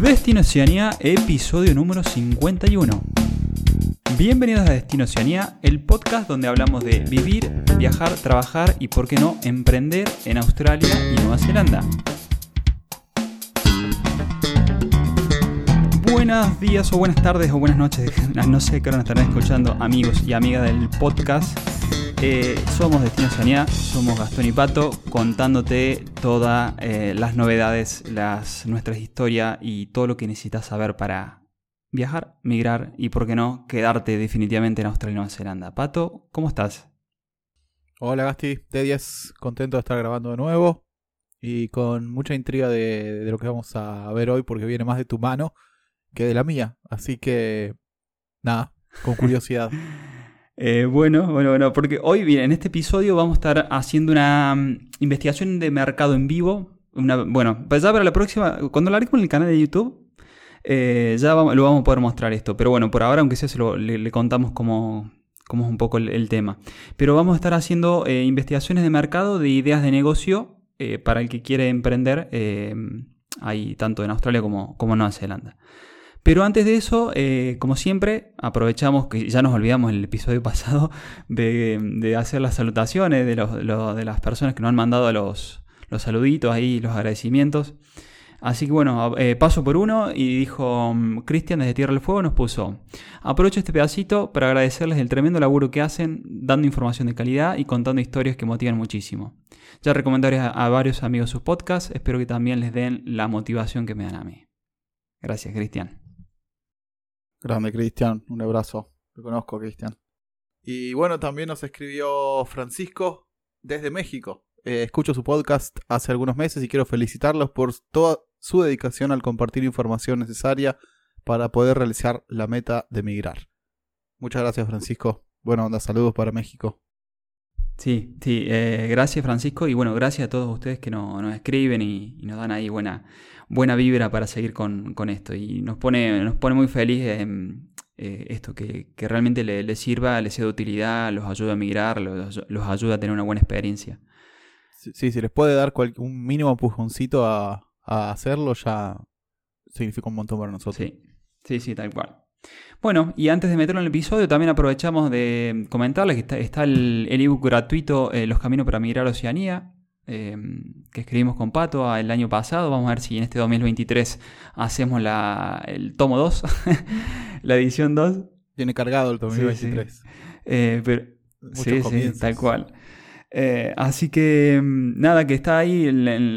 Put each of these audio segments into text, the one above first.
Destino Oceanía, episodio número 51. Bienvenidos a Destino Oceanía, el podcast donde hablamos de vivir, viajar, trabajar y, por qué no, emprender en Australia y Nueva Zelanda. Buenos días o buenas tardes o buenas noches, no sé qué hora nos estarán escuchando amigos y amigas del podcast. Eh, somos Destino Oceanía, somos Gastón y Pato, contándote todas eh, las novedades, las, nuestras historias y todo lo que necesitas saber para viajar, migrar y, por qué no, quedarte definitivamente en Australia y Nueva Zelanda. Pato, ¿cómo estás? Hola Gasti, de 10, contento de estar grabando de nuevo y con mucha intriga de, de lo que vamos a ver hoy porque viene más de tu mano que de la mía, así que nada, con curiosidad. Eh, bueno, bueno, bueno, porque hoy, en este episodio vamos a estar haciendo una mm, investigación de mercado en vivo. Bueno, pues ya para la próxima, cuando haré con el canal de YouTube, eh, ya lo vamos a poder mostrar esto. Pero bueno, por ahora, aunque sea, se lo, le, contamos cómo, cómo, es un poco el, tema. Pero vamos a estar haciendo eh, investigaciones de mercado de ideas de negocio para el que quiere emprender ahí tanto en Australia como, como en Nueva Zelanda. Pero antes de eso, eh, como siempre, aprovechamos que ya nos olvidamos el episodio pasado de, hacer las salutaciones de, las personas que nos han mandado los, los saluditos ahí, los agradecimientos. Así que bueno, eh, paso por uno y dijo mm, Cristian desde Tierra del Fuego nos puso, aprovecho este pedacito para agradecerles el tremendo laburo que hacen, dando información de calidad y contando historias que motivan muchísimo. Ya recomendaré a, a varios amigos sus podcasts, espero que también les den la motivación que me dan a mí. Gracias, Cristian. Grande, Cristian. Un abrazo. Lo conozco, Cristian. Y bueno, también nos escribió Francisco desde México. Eh, escucho su podcast hace algunos meses y quiero felicitarlos por toda su dedicación al compartir información necesaria para poder realizar la meta de migrar. Muchas gracias, Francisco. Bueno, onda, saludos para México. Sí, sí, eh, gracias Francisco y bueno, gracias a todos ustedes que nos escriben y, nos dan ahí buena, buena vibra para seguir con, esto y nos pone, nos pone muy feliz eh, esto, que, realmente les le sirva, les sea de utilidad, los ayuda a migrar, los, ayuda a tener una buena experiencia. Sí, si les puede dar un mínimo empujoncito a, a hacerlo ya significa un montón para nosotros. Sí, sí, sí, tal cual. Bueno, y antes de meterlo en el episodio, también aprovechamos de comentarles que está, el ebook gratuito eh, Los Caminos para Migrar a Oceanía, em, que escribimos con Pato el año pasado. Vamos a ver si en este 2023 hacemos la, el tomo 2, la edición 2. Tiene cargado el 2023. Eh, sí, sí, tal cual. Eh, así que mm, nada, que está ahí,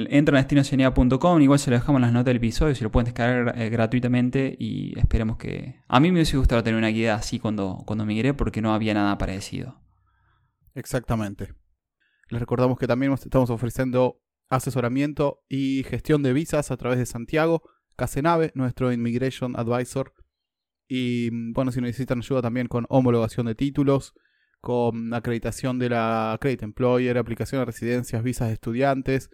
entra en igual se lo dejamos en las notas del episodio, si lo pueden descargar eh, gratuitamente y esperemos que... A mí me hubiese gustado tener una guía así cuando, cuando migré porque no había nada parecido. Exactamente. Les recordamos que también estamos ofreciendo asesoramiento y gestión de visas a través de Santiago, Casenave, nuestro Immigration Advisor. Y mm, bueno, si necesitan ayuda también con homologación de títulos, con acreditación de la Credit Employer, aplicación de residencias, visas de estudiantes.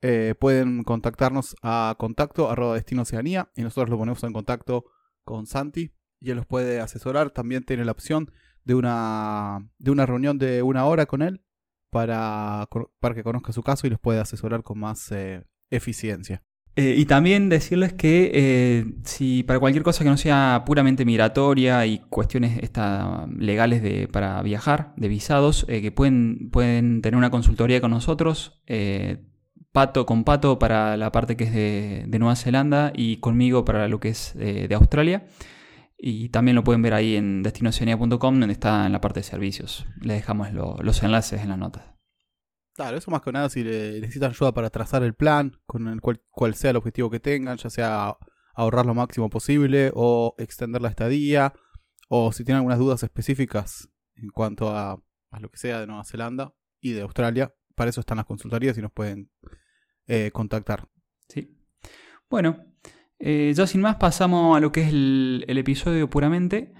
Eh, pueden contactarnos a contacto arroba destino Oceanía y nosotros lo ponemos en contacto con Santi y él los puede asesorar. También tiene la opción de una, de una reunión de una hora con él para, para que conozca su caso y los puede asesorar con más eh, eficiencia. Eh, y también decirles que eh, si para cualquier cosa que no sea puramente migratoria y cuestiones legales de, para viajar, de visados, que pueden, pueden tener una consultoría con nosotros, Pato con Pato para la parte que es de, Nueva Zelanda y conmigo para lo que es de Australia. Y también lo pueden ver ahí en destinoceania.com donde está en la parte de servicios. Les dejamos los enlaces en las notas. Claro, eso más que nada si necesitan ayuda para trazar el plan, con el cual, sea el objetivo que tengan, ya sea ahorrar lo máximo posible o extender la estadía, o si tienen algunas dudas específicas en cuanto a, lo que sea de Nueva Zelanda y de Australia, para eso están las consultorías y nos pueden eh, contactar. Sí. Bueno, eh, ya sin más pasamos a lo que es el episodio puramente.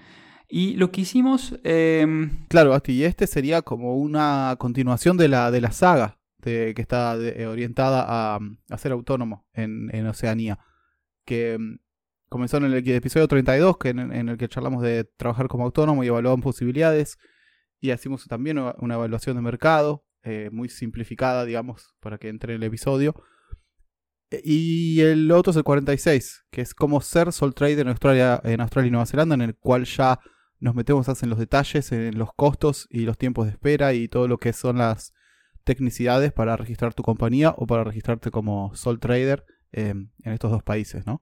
Y lo que hicimos... Em, claro, Basti, y este sería como una continuación de la, de la saga que está eh, orientada a, ser autónomo en, Oceanía. Que em, comenzó en el episodio 32, que en, el que charlamos de trabajar como autónomo y evaluamos posibilidades. Y hicimos también una evaluación de mercado, eh, muy simplificada, digamos, para que entre en el episodio. Y el otro es el 46, que es cómo ser Sol Trader en Australia, en Australia y Nueva Zelanda, en el cual ya nos metemos en los detalles, en los costos y los tiempos de espera y todo lo que son las tecnicidades para registrar tu compañía o para registrarte como Sol Trader em, en estos dos países, ¿no?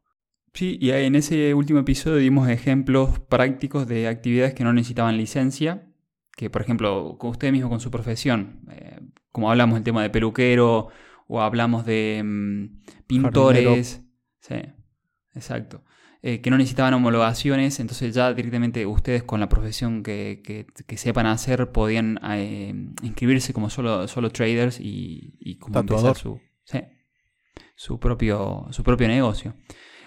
Sí, y en ese último episodio dimos ejemplos prácticos de actividades que no necesitaban licencia, que por ejemplo, con usted mismo con su profesión, eh, como hablamos del tema de peluquero o hablamos de mm, pintores, sí, exacto, eh, que no necesitaban homologaciones, entonces ya directamente ustedes con la profesión que, que, sepan hacer podían eh, inscribirse como solo, solo traders y, y como empezar su, su, propio, su propio negocio.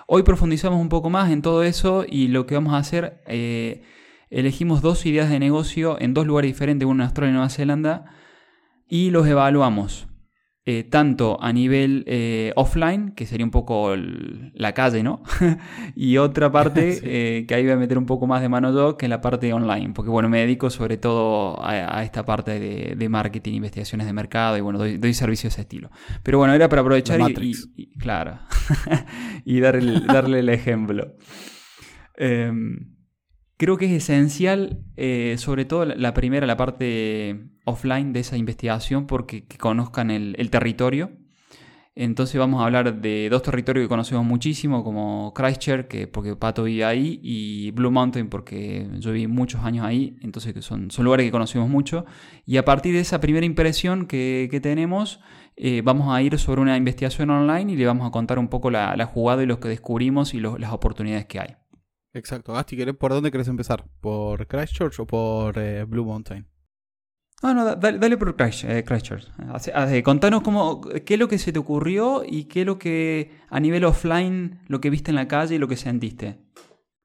Hoy profundizamos un poco más en todo eso y lo que vamos a hacer, eh, elegimos dos ideas de negocio en dos lugares diferentes, uno en Australia y Nueva Zelanda, y los evaluamos. Eh, tanto a nivel eh, offline, que sería un poco la calle, ¿no? y otra parte eh, que ahí voy a meter un poco más de mano yo, que es la parte online, porque bueno, me dedico sobre todo a, esta parte de, marketing, investigaciones de mercado y bueno, doy, servicios de ese estilo. Pero bueno, era para aprovechar y, claro, y darle, darle el ejemplo. Em, creo que es esencial, eh, sobre todo la primera, la parte offline de esa investigación, porque que conozcan el, territorio. Entonces vamos a hablar de dos territorios que conocemos muchísimo, como Christchurch, que porque Pato vive ahí, y Blue Mountain, porque yo viví muchos años ahí, entonces son, lugares que conocemos mucho. Y a partir de esa primera impresión que, tenemos, eh, vamos a ir sobre una investigación online y le vamos a contar un poco la, jugada y lo que descubrimos y las oportunidades que hay. Exacto. Gasti, ¿por dónde querés empezar? ¿Por Christchurch o por eh, Blue Mountain? No, no, dale, por eh, Christchurch. contanos cómo, qué es lo que se te ocurrió y qué es lo que a nivel offline, lo que viste en la calle y lo que sentiste.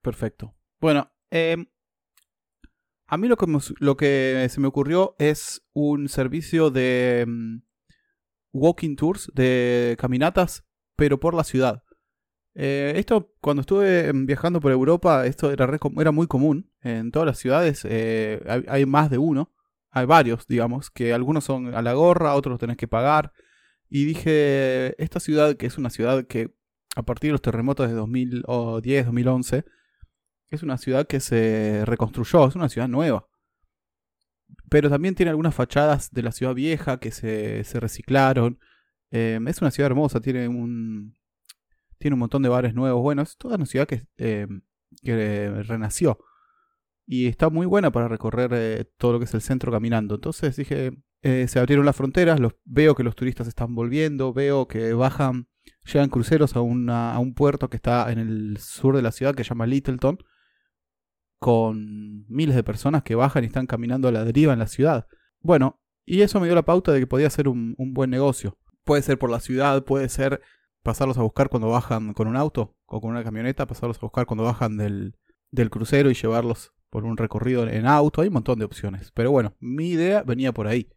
Perfecto. Bueno, em, a mí lo que, lo que se me ocurrió es un servicio de em, walking tours, de caminatas, pero por la ciudad. Eh, esto, cuando estuve viajando por Europa, esto era, era muy común. En todas las ciudades eh, hay, más de uno. Hay varios, digamos, que algunos son a la gorra, otros los tenés que pagar. Y dije, esta ciudad, que es una ciudad que a partir de los terremotos de 2010, 2011, es una ciudad que se reconstruyó, es una ciudad nueva. Pero también tiene algunas fachadas de la ciudad vieja que se, reciclaron. Eh, es una ciudad hermosa, tiene un, tiene un montón de bares nuevos. Bueno, es toda una ciudad que, eh, renació. Y está muy buena para recorrer eh, todo lo que es el centro caminando. Entonces dije, eh, se abrieron las fronteras, los, veo que los turistas están volviendo, veo que bajan, llegan cruceros a, a un puerto que está en el sur de la ciudad que se llama Littleton, con miles de personas que bajan y están caminando a la deriva en la ciudad. Bueno, y eso me dio la pauta de que podía ser un buen negocio. Puede ser por la ciudad, puede ser pasarlos a buscar cuando bajan con un auto o con una camioneta, pasarlos a buscar cuando bajan del, crucero y llevarlos por un recorrido en auto. Hay un montón de opciones. Pero bueno, mi idea venía por ahí.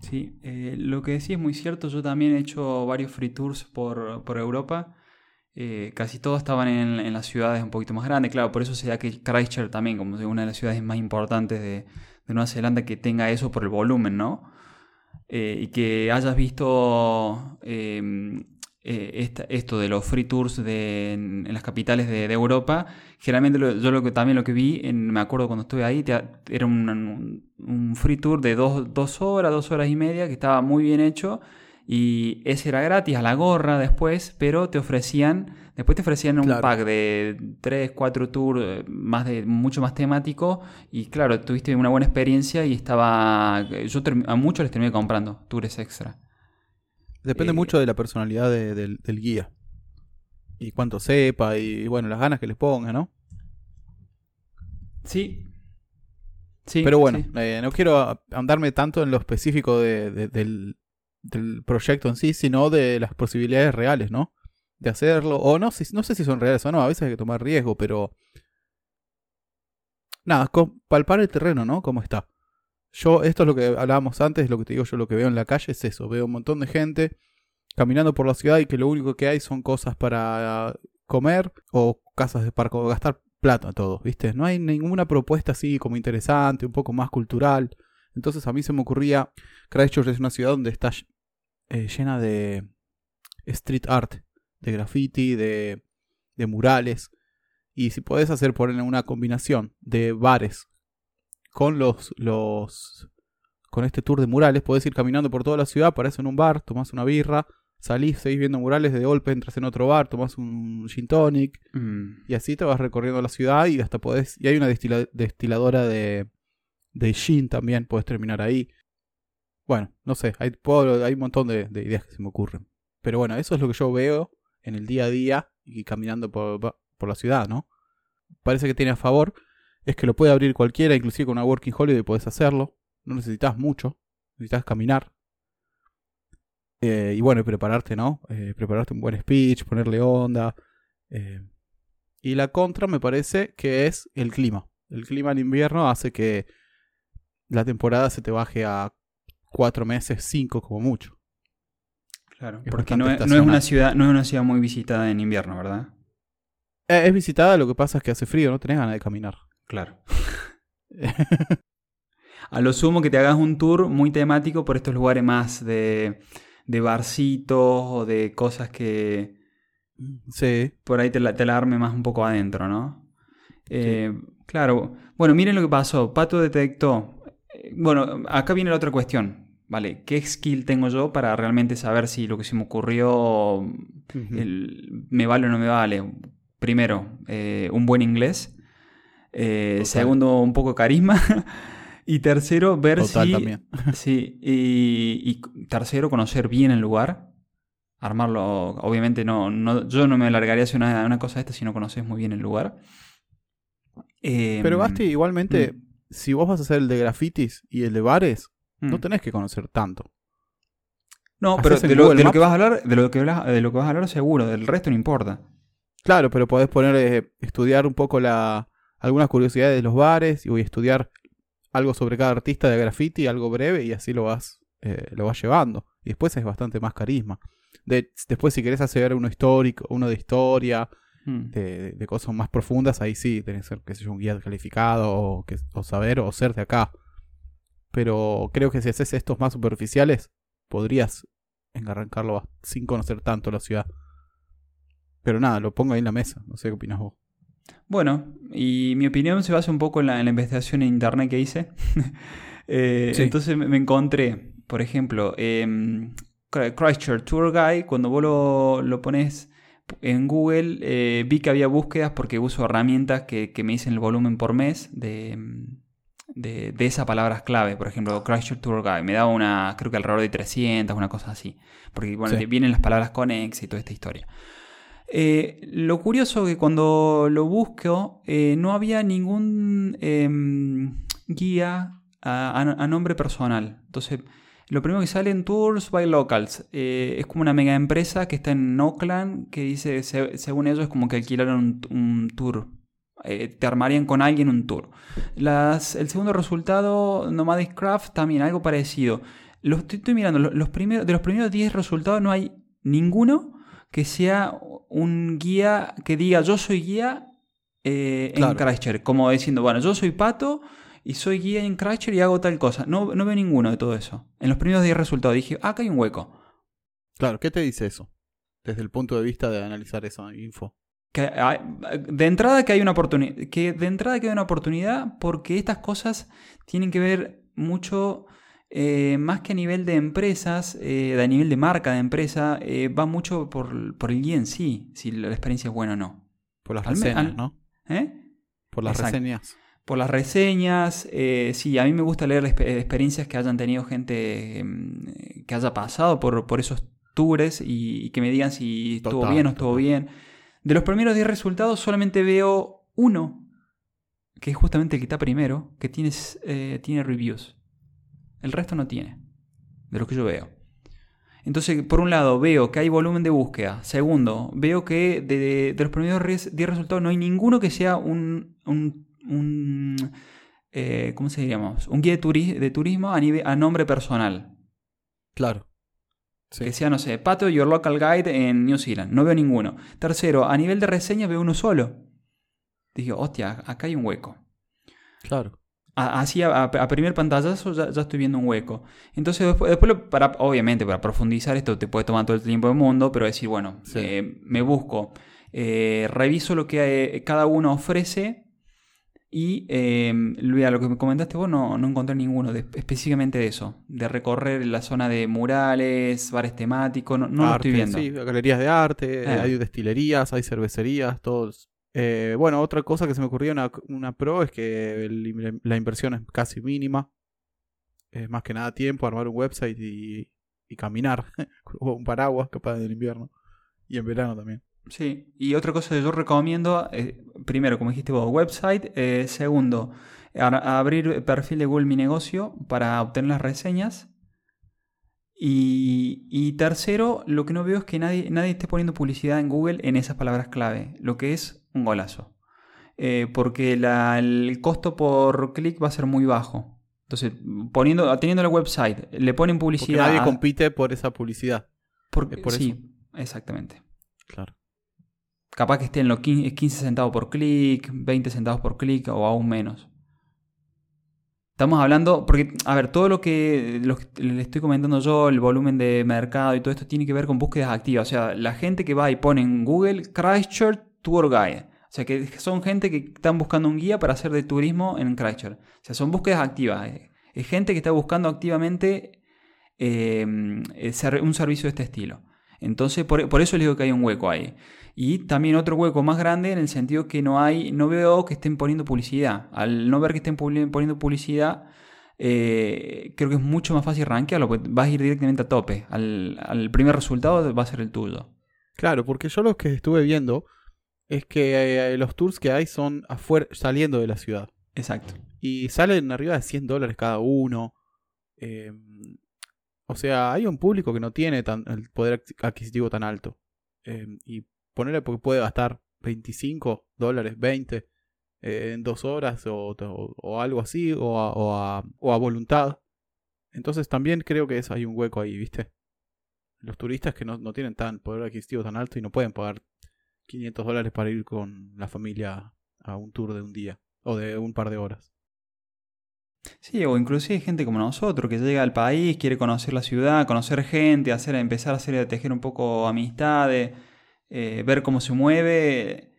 Sí, eh, lo que decís es muy cierto. Yo también he hecho varios free tours por, Europa. Eh, casi todos estaban en, las ciudades un poquito más grandes. Claro, por eso se que Christchurch también, como una de las ciudades más importantes de, de Nueva Zelanda, que tenga eso por el volumen, ¿no? Eh, y que hayas visto em, eh, esto de los free tours de, en, las capitales de, Europa, generalmente yo lo que, también lo que vi, en, me acuerdo cuando estuve ahí, era un, un, free tour de dos, dos horas, dos horas y media, que estaba muy bien hecho y ese era gratis a la gorra después, pero te ofrecían, después te ofrecían un pack de 3, 4 tours, más de, mucho más temático. Y claro, tuviste una buena experiencia y estaba. Yo a muchos les terminé comprando tours extra. Depende eh, mucho de la personalidad del, guía. Y cuánto sepa, y bueno, las ganas que les ponga, ¿no? Sí, Sí, Pero bueno, eh, no quiero andarme tanto en lo específico del, del proyecto en sí, sino de las posibilidades reales, ¿no? De hacerlo. O no, no sé si son reales o no, a veces hay que tomar riesgo, pero... Nada, palpar el terreno, ¿no? Cómo está. Yo, esto es lo que hablábamos antes, lo que te digo yo, lo que veo en la calle es eso. Veo un montón de gente caminando por la ciudad y que lo único que hay son cosas para comer o casas de parco, gastar plata todos, ¿viste? No hay ninguna propuesta así como interesante, un poco más cultural. Entonces a mí se me ocurría, Christchurch es una ciudad donde está eh, llena de, street art, de graffiti, de, de murales. Y si podés hacer ponerle una combinación de bares con los, los con este tour de murales, podés ir caminando por toda la ciudad, parás en un bar, tomás una birra, salís, seguís viendo murales, de golpe entras en otro bar, tomás un gin tonic, Mm. y así te vas recorriendo la ciudad y hasta podés. Y hay una destila- destiladora de, de gin también, podés terminar ahí. Bueno, no sé, hay, hay un montón de, de ideas que se me ocurren. Pero bueno, eso es lo que yo veo en el día a día y caminando por, por la ciudad, ¿no? Parece que tiene a favor, es que lo puede abrir cualquiera, inclusive con una Working Holiday podés hacerlo. No necesitas mucho, necesitas caminar. Eh, y bueno, prepararte, ¿no? Eh, prepararte un buen speech, ponerle onda. eh, y la contra me parece que es el clima. El clima en invierno hace que la temporada se te baje a cuatro meses, cinco como mucho. Claro, Es porque no es, no es una ciudad, no es una ciudad muy visitada en invierno, ¿verdad? Eh, es visitada, lo que pasa es que hace frío, no tenés ganas de caminar. Claro. A lo sumo que te hagas un tour muy temático por estos lugares más de, de barcitos o de cosas que sí, por ahí te la, te la arme más un poco adentro, ¿no? Eh, Claro. Bueno, miren lo que pasó. Pato detectó. Bueno, acá viene la otra cuestión. ¿Vale? ¿Qué skill tengo yo para realmente saber si lo que se me ocurrió el- me vale o no me vale? Primero, eh, un buen inglés. Eh, segundo, un poco de carisma. y tercero, ver Total si. también. Sí, y, y tercero, conocer bien el lugar. Armarlo, obviamente no, no yo no me alargaría hacia una, una cosa de esta si no conoces muy bien el lugar. Eh, Pero Basti, igualmente, mm. Si vos vas a hacer el de grafitis y el de bares, mm. no tenés que conocer tanto. No, pero de lo, de lo que vas a hablar, de lo que de lo que vas a hablar seguro, del resto no importa. Claro, pero podés poner, eh, estudiar un poco la, algunas curiosidades de los bares y voy a estudiar algo sobre cada artista de graffiti, algo breve, y así lo vas, eh, lo vas llevando. Y después es bastante más carisma. De, después, si querés hacer uno histórico, uno de historia, Mm. de, de cosas más profundas, ahí sí tenés que ser, qué sé yo, un guía calificado o, que, o saber o ser de acá. Pero creo que si haces estos más superficiales, podrías arrancarlo sin conocer tanto la ciudad. Pero nada, lo pongo ahí en la mesa. No sé qué opinas vos. Bueno, y mi opinión se basa un poco en la, en la investigación en internet que hice. Eh, Sí. Entonces me, encontré, por ejemplo, em, Christchurch Tour Guide, cuando vos lo, lo pones en Google, eh, vi que había búsquedas porque uso herramientas que, que me dicen el volumen por mes de, de, de esas palabras clave. Por ejemplo, Christchurch Tour Guide me daba una, creo que alrededor de 300, una cosa así. Porque bueno, Sí. vienen las palabras conexas y toda esta historia. Eh, lo curioso que cuando lo busco eh, no había ningún em, guía a, a- a nombre personal. Entonces, lo primero que sale en Tours by Locals eh, es como una mega empresa que está en Auckland que dice, se- según ellos, es como que alquilaron un, un tour. Eh, te armarían con alguien un tour. Las, el segundo resultado, Nomadic Craft, también algo parecido. Los, estoy, estoy mirando, los, los primeros, de los primeros 10 resultados no hay ninguno que sea un guía que diga yo soy guía eh, en. Christchurch. Como diciendo, bueno, yo soy Pato y soy guía en Christchurch y hago tal cosa. No, no veo ninguno de todo eso. En los primeros 10 resultados dije, ah, acá hay un hueco. Claro, ¿qué te dice eso? Desde el punto de vista de analizar esa info. Que hay- de entrada que hay una oportunidad. Que de entrada que hay una oportunidad porque estas cosas tienen que ver mucho. eh, más que a nivel de empresas, eh, a nivel de marca de empresa, eh, va mucho por, por el guía en sí, si la experiencia es buena o no. Por las Al reseñas, ¿no? ¿Eh? Por las Exacto. reseñas. Por las reseñas, eh, sí, a mí me gusta leer exp- experiencias que hayan tenido gente mm, que haya pasado por, por esos tours y, y que me digan si estuvo Total, bien o estuvo total. bien. De los primeros 10 resultados solamente veo uno, que es justamente el que está primero, que tiene, eh, tiene reviews. El resto no tiene, de lo que yo veo. Entonces, por un lado, veo que hay volumen de búsqueda. Segundo, veo que de, de los primeros res- 10 resultados no hay ninguno que sea un, un, un, eh, ¿cómo se diríamos? Un guía de, turi- de turismo a, nivel, a nombre personal. Claro. Sí. Que sea, no sé, Pato, Your Local Guide en New Zealand. No veo ninguno. Tercero, a nivel de reseña veo uno solo. Dije, hostia, acá hay un hueco. Claro. así a, primer pantallazo ya, ya, estoy viendo un hueco. Entonces después, después para, obviamente para profundizar esto te puede tomar todo el tiempo del mundo, pero decir, bueno, eh, me busco, eh, reviso lo que cada uno ofrece y eh, lo que me comentaste vos no, no encontré ninguno específicamente de eso, de recorrer la zona de murales, bares temáticos, no, no lo estoy viendo. Sí, galerías de arte, hay destilerías, hay cervecerías, todos eh, bueno, otra cosa que se me ocurrió una, una pro es que la inversión es casi mínima. Es más que nada tiempo, armar un website y, y caminar. o un paraguas capaz del invierno. Y en verano también. Sí, y otra cosa que yo recomiendo, eh, primero, como dijiste vos, website. Eh, segundo, abrir perfil de Google Mi Negocio para obtener las reseñas. Y, y, tercero, lo que no veo es que nadie, nadie esté poniendo publicidad en Google en esas palabras clave, lo que es un golazo. Eh, porque el costo por clic va a ser muy bajo. Entonces, poniendo, teniendo el website, le ponen publicidad. Porque nadie compite por esa publicidad. Porque, sí, exactamente. Claro. Capaz que esté en los 15 centavos por clic, 20 centavos por clic o aún menos. Estamos hablando, porque, a ver, todo lo que, le estoy comentando yo, el volumen de mercado y todo esto tiene que ver con búsquedas activas. O sea, la gente que va y pone en Google Christchurch Tour Guide. O sea, que son gente que están buscando un guía para hacer de turismo en Christchurch. O sea, son búsquedas activas. Eh. Es gente que está buscando activamente eh, un servicio de este estilo. Entonces, por, eso les digo que hay un hueco ahí. Y también otro hueco más grande en el sentido que no hay, no veo que estén poniendo publicidad. Al no ver que estén poniendo publicidad, eh, creo que es mucho más fácil rankearlo, porque vas a ir directamente a tope. Al, primer resultado va a ser el tuyo. Claro, porque yo lo que estuve viendo es que eh, los tours que hay son afuera, saliendo de la ciudad. Exacto. Y salen arriba de 100 dólares cada uno. Em, o sea, hay un público que no tiene tan, el poder adquisitivo tan alto. Em, y ponerle porque puede gastar 25 dólares, 20 eh, en dos horas o, algo así, o a, o, a, voluntad. Entonces también creo que es, hay un hueco ahí, ¿viste? Los turistas que no, no tienen tan poder adquisitivo tan alto y no pueden pagar 500 dólares para ir con la familia a un tour de un día o de un par de horas. Sí, o inclusive gente como nosotros que llega al país, quiere conocer la ciudad, conocer gente, hacer, empezar a hacer a tejer un poco amistades, eh, ver cómo se mueve.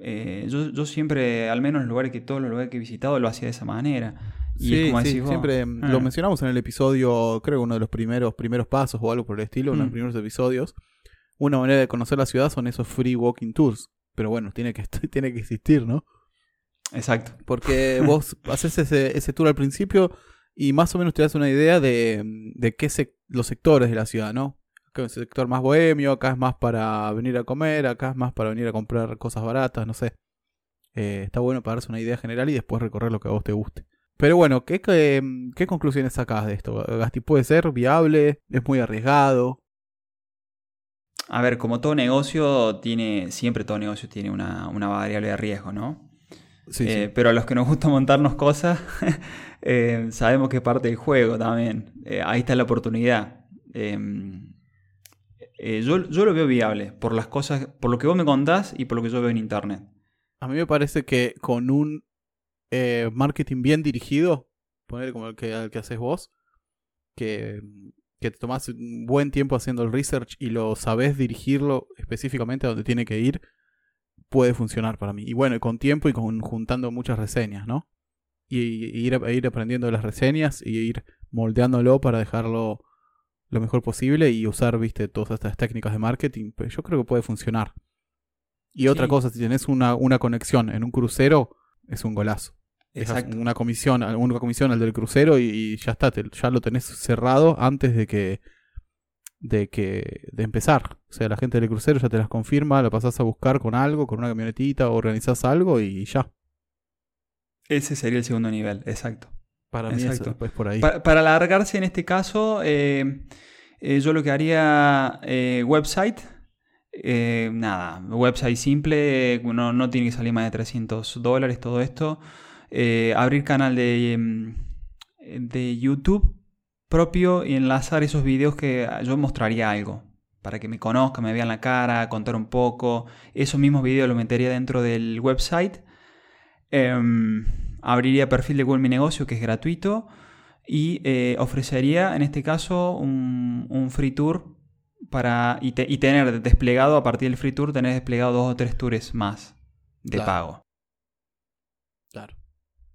Eh, yo, siempre, al menos en los lugares que todos los lugares que he visitado, lo hacía de esa manera. Y sí, como sí, siempre lo ah. mencionamos en el episodio, creo uno de los primeros primeros pasos o algo por el estilo, uno de los mm. primeros episodios, una manera de conocer la ciudad son esos free walking tours. Pero bueno, tiene que, tiene que existir, ¿no? Exacto. Porque vos haces ese, ese tour al principio y más o menos te das una idea de, de qué se, los sectores de la ciudad, ¿no? Acá es el sector más bohemio, acá es más para venir a comer, acá es más para venir a comprar cosas baratas, no sé. Eh, está bueno para darse una idea general y después recorrer lo que a vos te guste. Pero bueno, ¿qué, qué, qué conclusiones sacás de esto? ¿Gasti puede ser viable? ¿Es muy arriesgado? A ver, como todo negocio tiene, siempre todo negocio tiene una, variable de riesgo, ¿no? Sí, eh, Pero a los que nos gusta montarnos cosas, eh, sabemos que es parte del juego también. Eh, ahí está la oportunidad. Em, yo, lo veo viable por las cosas, por lo que vos me contás y por lo que yo veo en internet. A mí me parece que con un marketing bien dirigido, poner como el que, el que haces vos, que que te tomas un buen tiempo haciendo el research y lo sabes dirigirlo específicamente a donde tiene que ir, puede funcionar para mí. Y bueno, con tiempo y con juntando muchas reseñas, ¿no? Y, ir, ir aprendiendo de las reseñas y ir moldeándolo para dejarlo lo mejor posible y usar, viste, todas estas técnicas de marketing, pues yo creo que puede funcionar. Y otra cosa, si tienes una, una conexión en un crucero, es un golazo. Exacto. una comisión, una comisión al del crucero y, ya está, ya lo tenés cerrado antes de que de que de empezar. O sea, la gente del crucero ya te las confirma, lo pasás a buscar con algo, con una camionetita, organizás algo y ya. Ese sería el segundo nivel, exacto. Para mí exacto. pues por ahí. para alargarse en este caso, eh, eh, yo lo que haría eh, website. nada, website simple, no, no tiene que salir más de 300 dólares todo esto. Eh, abrir canal de, em, de YouTube propio y enlazar esos videos que yo mostraría algo. Para que me conozcan, me vean la cara, contar un poco. Esos mismos videos los metería dentro del website. Em, abriría perfil de Google Mi Negocio, que es gratuito, y eh, ofrecería, en este caso, un, un free tour para y, te- y tener desplegado, a partir del free tour, tener desplegado dos o tres tours más de Claro. pago. Claro.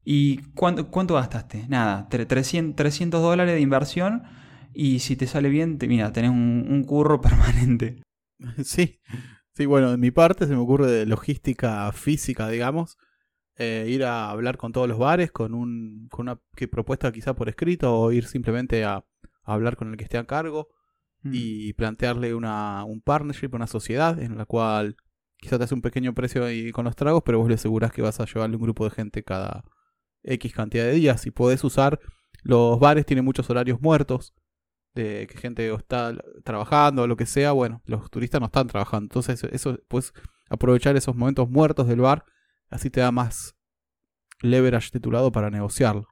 ¿Y cuánto, cuánto gastaste? Nada, tre- 300, 300 dólares de inversión y si te sale bien, te, mira, tenés un, un curro permanente. Sí, sí, bueno, de mi parte se me ocurre de logística física, digamos, eh, ir a hablar con todos los bares con, un, con una propuesta quizá por escrito o ir simplemente a, a hablar con el que esté a cargo Mm. y plantearle una, un partnership, una sociedad en la cual quizá te hace un pequeño precio ahí con los tragos, pero vos le asegurás que vas a llevarle un grupo de gente cada X cantidad de días y podés usar, los bares tienen muchos horarios muertos, de que gente está trabajando o lo que sea, bueno, los turistas no están trabajando, entonces eso puedes aprovechar esos momentos muertos del bar, así te da más leverage de tu lado para negociarlo.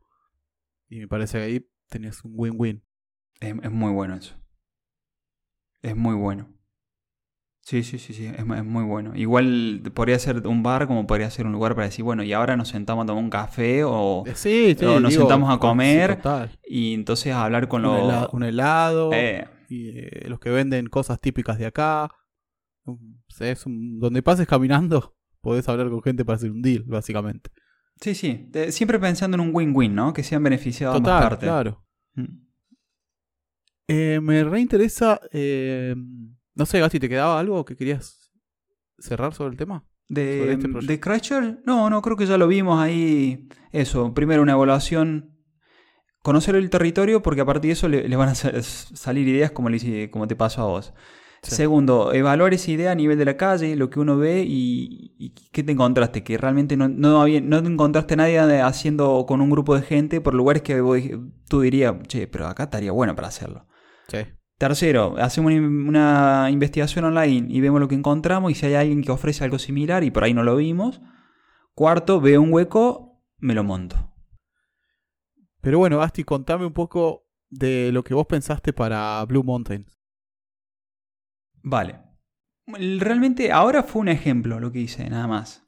Y me parece que ahí tenés un win-win. Es, es muy bueno eso. Es muy bueno. Sí, sí, sí, sí, es, mu- es muy bueno. Igual podría ser un bar como podría ser un lugar para decir, bueno, y ahora nos sentamos a tomar un café o... Eh, Sí, sí, O nos digo, sentamos a comer. Y entonces hablar con un, los... helado, un helado, Eh, y eh, los que venden cosas típicas de acá. Es un- donde pases caminando, podés hablar con gente para hacer un deal, básicamente. sí, sí. Siempre pensando en un win-win, ¿no? Que sean beneficiados ambas Total, partes. claro. Mm. Eh, me reinteresa, no sé, Gasti, ¿te quedaba algo que querías cerrar sobre el tema? De, este de Christchurch, no, no, creo que ya lo vimos ahí. Eso, primero una evaluación, conocer el territorio, porque a partir de eso le, le van a sa- salir ideas como, le como te pasó a vos. Sí. Segundo, evaluar esa idea a nivel de la calle, lo que uno ve y, y qué te encontraste, que realmente no, no, había, no te encontraste a nadie haciendo con un grupo de gente por lugares que vos tú dirías, che, pero acá estaría bueno para hacerlo. Sí. Tercero, hacemos una, investigación online y vemos lo que encontramos y si hay alguien que ofrece algo similar y por ahí no lo vimos. Cuarto, veo un hueco, me lo monto. Pero bueno, Gasti, contame un poco de lo que vos pensaste para Blue Mountain. Vale. Realmente ahora fue un ejemplo lo que hice, nada más.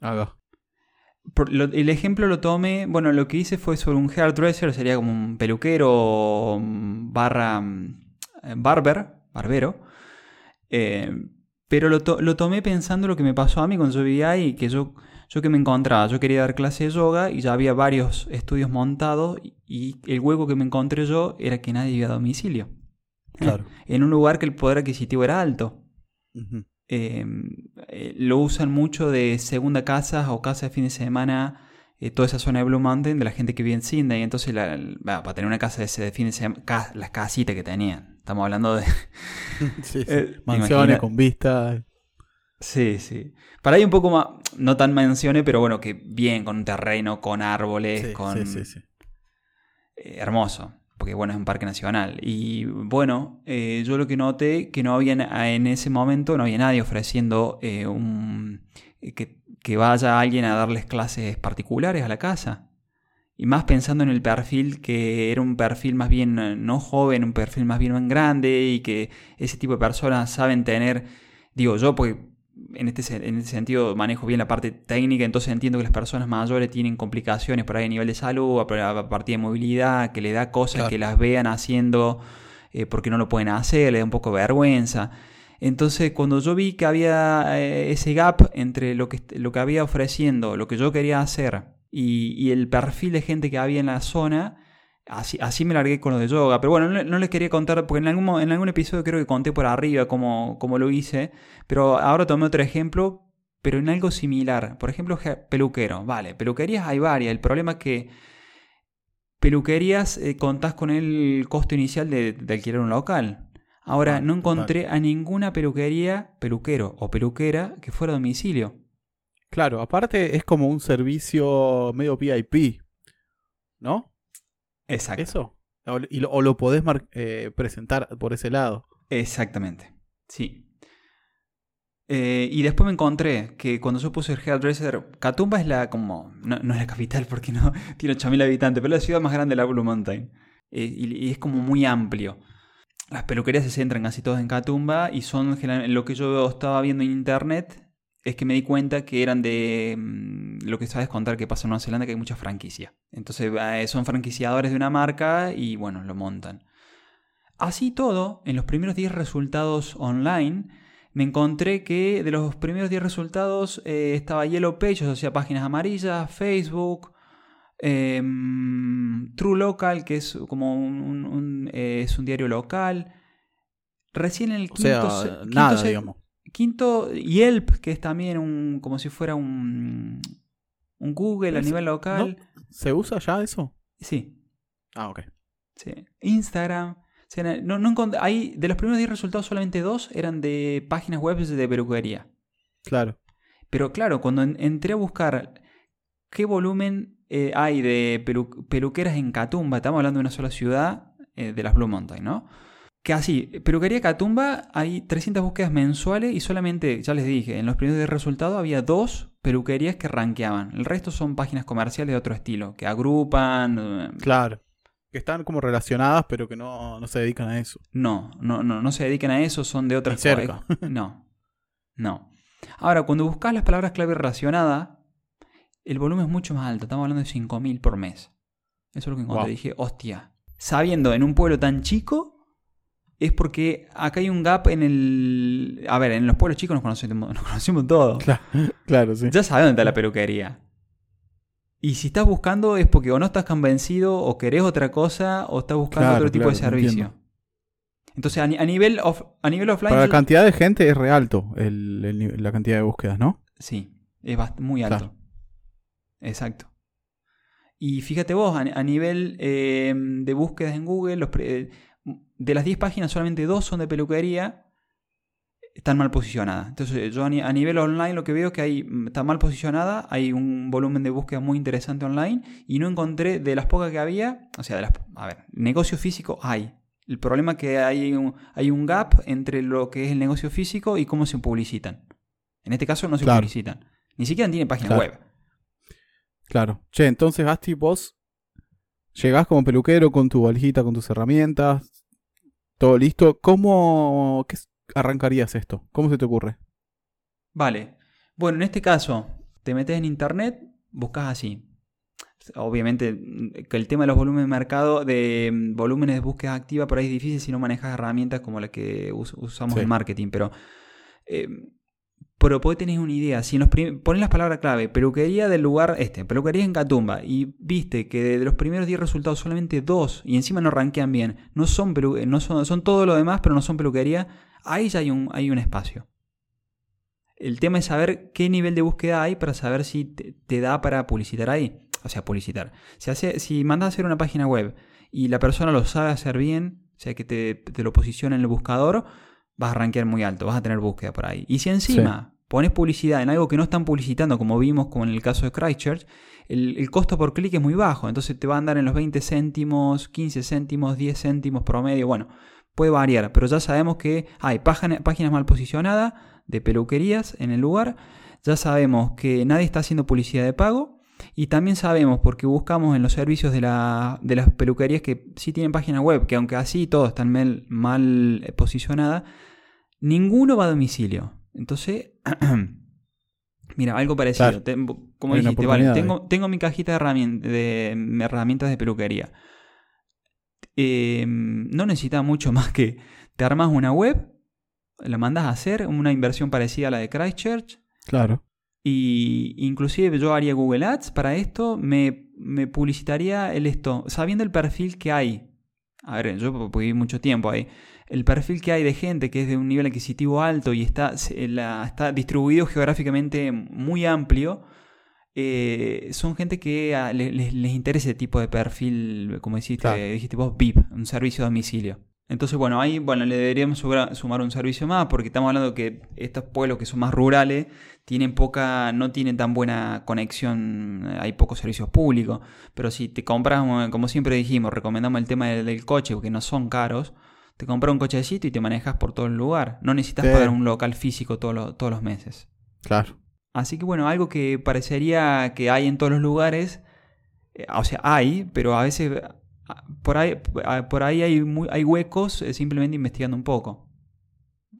Por- lo- el ejemplo lo tomé, bueno, lo que hice fue sobre un hairdresser, sería como un peluquero mm, barra mm, barber, barbero. Eh, pero lo, to- lo tomé pensando lo que me pasó a mí cuando yo vivía ahí, que yo, yo que me encontraba, yo quería dar clase de yoga y ya había varios estudios montados y, el hueco que me encontré yo era que nadie iba a domicilio. Claro. En un lugar que el poder adquisitivo era alto. Ujú. Eh, eh, lo usan mucho de segunda casa o casa de fin de semana, eh, toda esa zona de Blue Mountain, de la gente que vive en Sydney. Entonces, la- para tener una casa de, ese de fin de semana, ca- las casitas que tenían. Estamos hablando de. Sí, sí. Eh, Mansiones con vista. Sí, sí. Para ahí un poco más, no tan mansiones, pero bueno, que bien, con un terreno, con árboles, Sí, con. sí, sí, sí. eh, hermoso, porque bueno, es un parque nacional. Y bueno, eh, yo lo que noté que no había en ese momento, no había nadie ofreciendo eh, un, eh, que, que vaya alguien a darles clases particulares a la casa. Y más pensando en el perfil que era un perfil más bien eh, no joven, un perfil más bien grande y que ese tipo de personas saben tener, digo yo, porque en este, en este sentido manejo bien la parte técnica, entonces entiendo que las personas mayores tienen complicaciones por ahí a nivel de salud, a a partir de movilidad, que le da cosas Claro. que las vean haciendo eh, porque no lo pueden hacer, le da un poco de vergüenza. Entonces, cuando yo vi que había eh, ese gap entre lo que, lo que había ofreciendo, lo que yo quería hacer y, y el perfil de gente que había en la zona, así, así me largué con lo de yoga. Pero bueno, no, le- no les quería contar, porque en algún, en algún episodio creo que conté por arriba cómo, cómo lo hice, pero ahora tomé otro ejemplo, pero en algo similar. Por ejemplo, je- peluquero. Vale, peluquerías hay varias. El problema es que peluquerías eh, contás con el costo inicial de, de alquilar un local. Ahora, Ah, no encontré a ninguna peluquería, peluquero o peluquera que fuera a domicilio. Claro, aparte es como un servicio medio VIP, ¿no? Exacto. Eso. O, y lo, o lo podés eh, presentar por ese lado. Exactamente. Sí. Eh, y después me encontré que cuando yo puse el hairdresser, Catumba es la como. No, no es la capital porque no tiene 8.000 habitantes, pero es la ciudad más grande de la Blue Mountain. Eh, y, y es como muy amplio. Las peluquerías se centran casi todas en Catumba y son lo que yo estaba viendo en internet. Es que me di cuenta que eran de mm, lo que sabes contar que pasa en Nueva Zelanda, que hay mucha franquicia. Entonces eh, son franquiciadores de una marca y bueno, lo montan. Así todo, en los primeros 10 resultados online, me encontré que de los primeros 10 resultados eh, estaba Yellow Pages, o sea, páginas amarillas, Facebook, em, True Local, que es como un, eh, es un diario local. Recién en el quinto, nada, digamos. Quinto, Yelp, que es también un, como si fuera un, un Google a nivel local. ¿Se usa ya eso? Sí. Ah, ok. Sí. Instagram. no, no hay, de los primeros 10 resultados, solamente dos eran de páginas web de peluquería. Claro. Pero claro, cuando entré a buscar qué volumen eh, hay de peluqueras en Catumba, estamos hablando de una sola ciudad eh, de las Blue Mountain, ¿no? Que así, peluquería Catumba hay 300 búsquedas mensuales y solamente, ya les dije, en los primeros de resultados había dos peluquerías que rankeaban. El resto son páginas comerciales de otro estilo, que agrupan. Eh, claro. Que están como relacionadas, pero que no, no se dedican a eso. No, no, no, no se dedican a eso, son de otras cerca. No. No. Ahora, cuando buscas las palabras clave relacionadas, el volumen es mucho más alto. Estamos hablando de 5.000 por mes. Eso es lo que encontré. Dije, hostia. Sabiendo en un pueblo tan chico es porque acá hay un gap en el... A ver, en los pueblos chicos nos conocemos, nos conocemos todos. Claro, sí. Ya sabes dónde está la peluquería. Y si estás buscando es porque o no estás convencido, o querés otra cosa, o estás buscando otro tipo de servicio. Entonces, a, nivel, a nivel offline... Para la cantidad de gente es re alto la cantidad de búsquedas, ¿no? Sí, es muy alto. Exacto. Y fíjate vos, a, nivel eh, de búsquedas en Google, los de las 10 páginas solamente dos son de peluquería, están mal posicionadas. Entonces yo a nivel online lo que veo es que hay, mm, está mal posicionada, hay un volumen de búsqueda muy interesante online y no encontré de las pocas que había, o sea, de las, a ver, negocio físico hay. El problema es que hay un, hay un gap entre lo que es el negocio físico y cómo se publicitan. En este caso no se publicitan. Ni siquiera tienen página web. Claro. Che, entonces Asti, vos llegás como peluquero con tu valijita, con tus herramientas, todo listo. ¿Cómo arrancarías esto? ¿Cómo se te ocurre? Vale. Bueno, en este caso, te metes en internet, buscas así. Obviamente que el tema de los volúmenes de mercado, de mm, volúmenes de búsqueda activa, por ahí es difícil si no manejas herramientas como las que usamos en marketing, pero eh, pero podés tener una idea. Si nos pones las palabras clave, peluquería del lugar este, peluquería en Catumba, y viste que de los primeros 10 resultados solamente dos, y encima no rankean bien, no son, no son, son todo lo demás, pero no son peluquería, ahí ya hay un, hay un espacio. El tema es saber qué nivel de búsqueda hay para saber si te, da para publicitar ahí. O sea, publicitar. Si, hace, si mandas a hacer una página web y la persona lo sabe hacer bien, o sea, que te lo posiciona en el buscador, vas a rankear muy alto, vas a tener búsqueda por ahí. Y si encima pones publicidad en algo que no están publicitando, como vimos como en el caso de Christchurch, el, costo por clic es muy bajo, entonces te va a andar en los 20 céntimos, 15 céntimos, 10 céntimos promedio, bueno, puede variar, pero ya sabemos que hay páginas mal posicionadas de peluquerías en el lugar, ya sabemos que nadie está haciendo publicidad de pago, y también sabemos, porque buscamos en los servicios de, la, de las peluquerías que sí tienen página web, que aunque así todos están mal, mal eh, posicionadas, ninguno va a domicilio. Entonces, mira, algo parecido. como dijiste, vale, tengo, tengo, mi cajita de, herramientas de, herramientas de peluquería. Em, no necesitas mucho más que te armas una web, la mandas a hacer, una inversión parecida a la de Christchurch. Claro. Y inclusive yo haría Google Ads para esto, me, me publicitaría el esto, sabiendo el perfil que hay. A ver, yo viví mucho tiempo ahí. El perfil que hay de gente que es de un nivel adquisitivo alto y está, está distribuido geográficamente muy amplio, eh, son gente que ah, les, les, interesa ese tipo de perfil, como dijiste, dijiste vos, VIP, un servicio a domicilio. Entonces, bueno, ahí bueno, le deberíamos sumar un servicio más, porque estamos hablando que estos pueblos que son más rurales tienen poca, no tienen tan buena conexión, hay pocos servicios públicos, pero si te compras, como siempre dijimos, recomendamos el tema del, coche, porque no son caros, te compras un cochecito y te manejas por todo el lugar, no necesitas pagar un local físico todos los meses. Claro. Así que bueno, algo que parecería que hay en todos los lugares, eh, o sea, hay, pero a veces por ahí, por ahí hay, hay huecos eh, simplemente investigando un poco.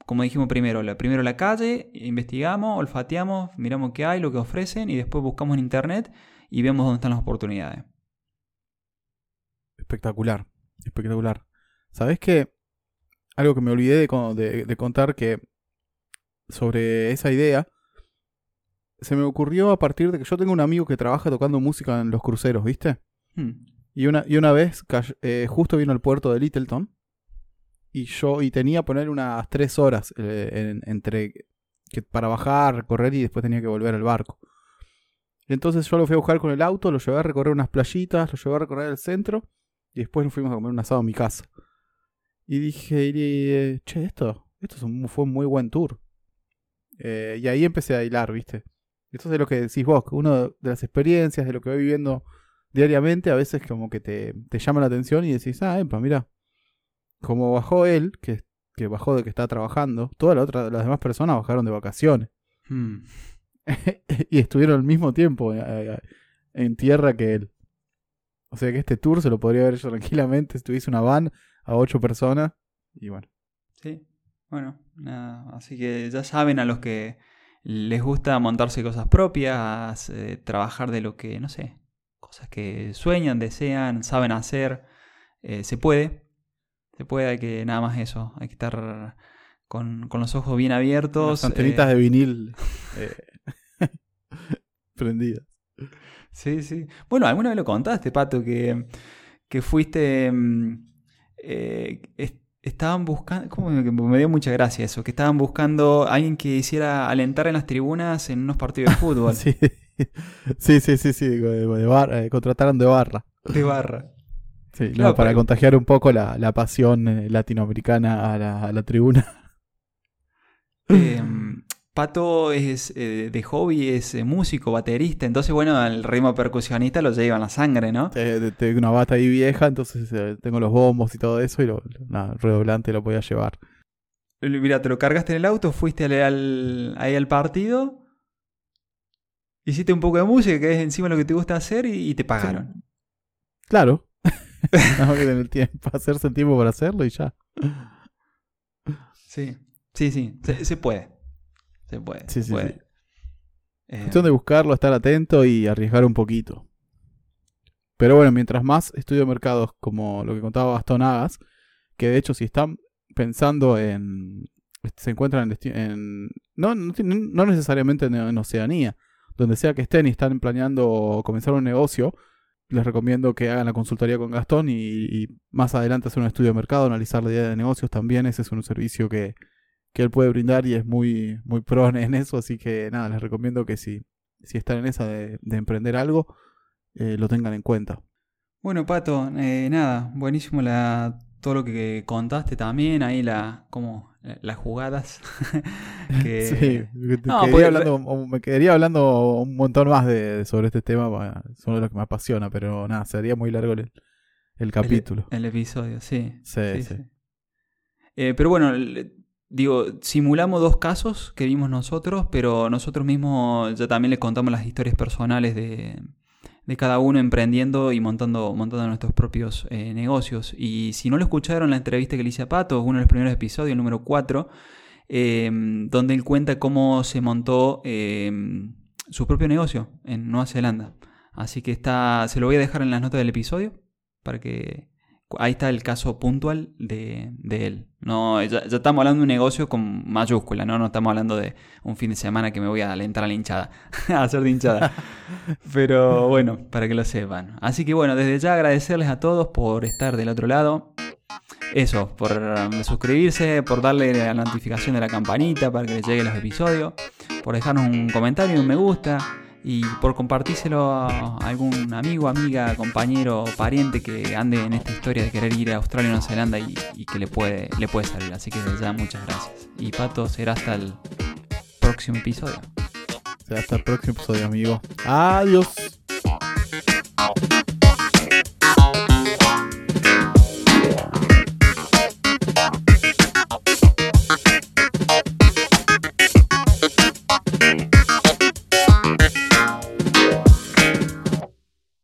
como dijimos primero, la, primero la calle, investigamos, olfateamos, miramos qué hay, lo que ofrecen y después buscamos en internet y vemos dónde están las oportunidades. Espectacular, espectacular. ¿Sabes qué? Algo que me olvidé de, contar que sobre esa idea se me ocurrió a partir de que yo tengo un amigo que trabaja tocando música en los cruceros, ¿viste? Hmm. Y, una, y una vez eh, justo vino al puerto de Littleton y yo y tenía poner unas tres horas eh, entre que, para bajar, correr y después tenía que volver al barco. Entonces yo lo fui a buscar con el auto, lo llevé a recorrer unas playitas, lo llevé a recorrer el centro y después nos fuimos a comer un asado en mi casa. Y dije, che, esto, esto fue un muy buen tour. Eh, y ahí empecé a hilar, ¿viste? Esto es lo que decís vos, uno de las experiencias, de lo que voy viviendo diariamente, a veces como que te, te llama la atención y decís, ah, epa, mira, como bajó él, que, que bajó de que está trabajando, todas las, otras, las demás personas bajaron de vacaciones. Hmm. y estuvieron al mismo tiempo eh, eh, en tierra que él. O sea que este tour se lo podría haber hecho tranquilamente si tuviese una van a ocho personas. Y bueno. Sí, bueno, nada. Así que ya saben a los que les gusta montarse cosas propias, eh, trabajar de lo que, no sé, cosas que sueñan, desean, saben hacer. se puede, se puede, hay que nada más eso, hay que estar con, los ojos bien abiertos. Las antenitas de vinil eh, prendidas. Sí, sí. Bueno, alguna vez lo contaste, Pato, que, que fuiste... Mm, eh, estaban buscando, como me dio mucha gracia eso, que estaban buscando a alguien que hiciera alentar en las tribunas en unos partidos de fútbol. sí, sí, sí, sí, sí de, eh, contrataron de barra. De barra. Sí, para contagiar un poco la, pasión eh, latinoamericana a la, tribuna. Em, Pato es eh, de hobby, es eh, músico, baterista, entonces bueno, el ritmo percusionista lo lleva en la sangre, ¿no? Tengo una bata ahí vieja, entonces tengo los bombos y todo eso y lo, redoblante lo voy a llevar. Mira, te lo cargaste en el auto, fuiste al, ahí al partido, hiciste un poco de música, que es encima lo que te gusta hacer y, te pagaron. Claro, Tenemos que tener tiempo, hacerse el tiempo para hacerlo y ya. Sí, sí, sí, se, puede. Se puede. Sí, sí, Sí. Eh, Cuestión de buscarlo, estar atento y arriesgar un poquito. Pero bueno, mientras más estudio mercados como lo que contaba Gastón Agas, que de hecho si están pensando en... se encuentran en... no, no, necesariamente en Oceanía, donde sea que estén y están planeando comenzar un negocio, les recomiendo que hagan la consultoría con Gastón y, más adelante hacer un estudio de mercado, analizar la idea de negocios también. Ese es un servicio que, él puede brindar y es muy, muy pro en eso. Así que nada, les recomiendo que si, si están en esa de, emprender algo, eh, lo tengan en cuenta. Bueno, Pato, eh, nada, buenísimo la, todo lo que contaste también, ahí la, como las jugadas. Sí, hablando, me quedaría hablando un montón más de, sobre este tema, sobre lo que me apasiona, pero nada, sería muy largo el, capítulo. El, episodio, sí. Sí, sí. Eh, pero bueno, digo, simulamos dos casos que vimos nosotros, pero nosotros mismos ya también les contamos las historias personales de, de cada uno emprendiendo y montando, montando nuestros propios eh, negocios. Y si no lo escucharon, la entrevista que le hice a Pato, uno de los primeros episodios, el número 4, em, donde él cuenta cómo se montó em, su propio negocio en Nueva Zelanda. Así que está, se lo voy a dejar en las notas del episodio para que ahí está el caso puntual de, él. No, ya, estamos hablando de un negocio con mayúscula, ¿no? No estamos hablando de un fin de semana que me voy a alentar a la hinchada, a hacer de hinchada. Pero bueno, para que lo sepan. Así que bueno, desde ya agradecerles a todos por estar del otro lado. Eso, por um, suscribirse, por darle la notificación de la campanita para que les lleguen los episodios, por dejarnos un comentario, un me gusta y por compartírselo a algún amigo, amiga, compañero, pariente que ande en esta historia de querer ir a Australia o Nueva Zelanda y, que le puede, le puede salir. Así que desde ya muchas gracias. Y Pato, será hasta el próximo episodio. Será hasta el próximo episodio, amigo. Adiós.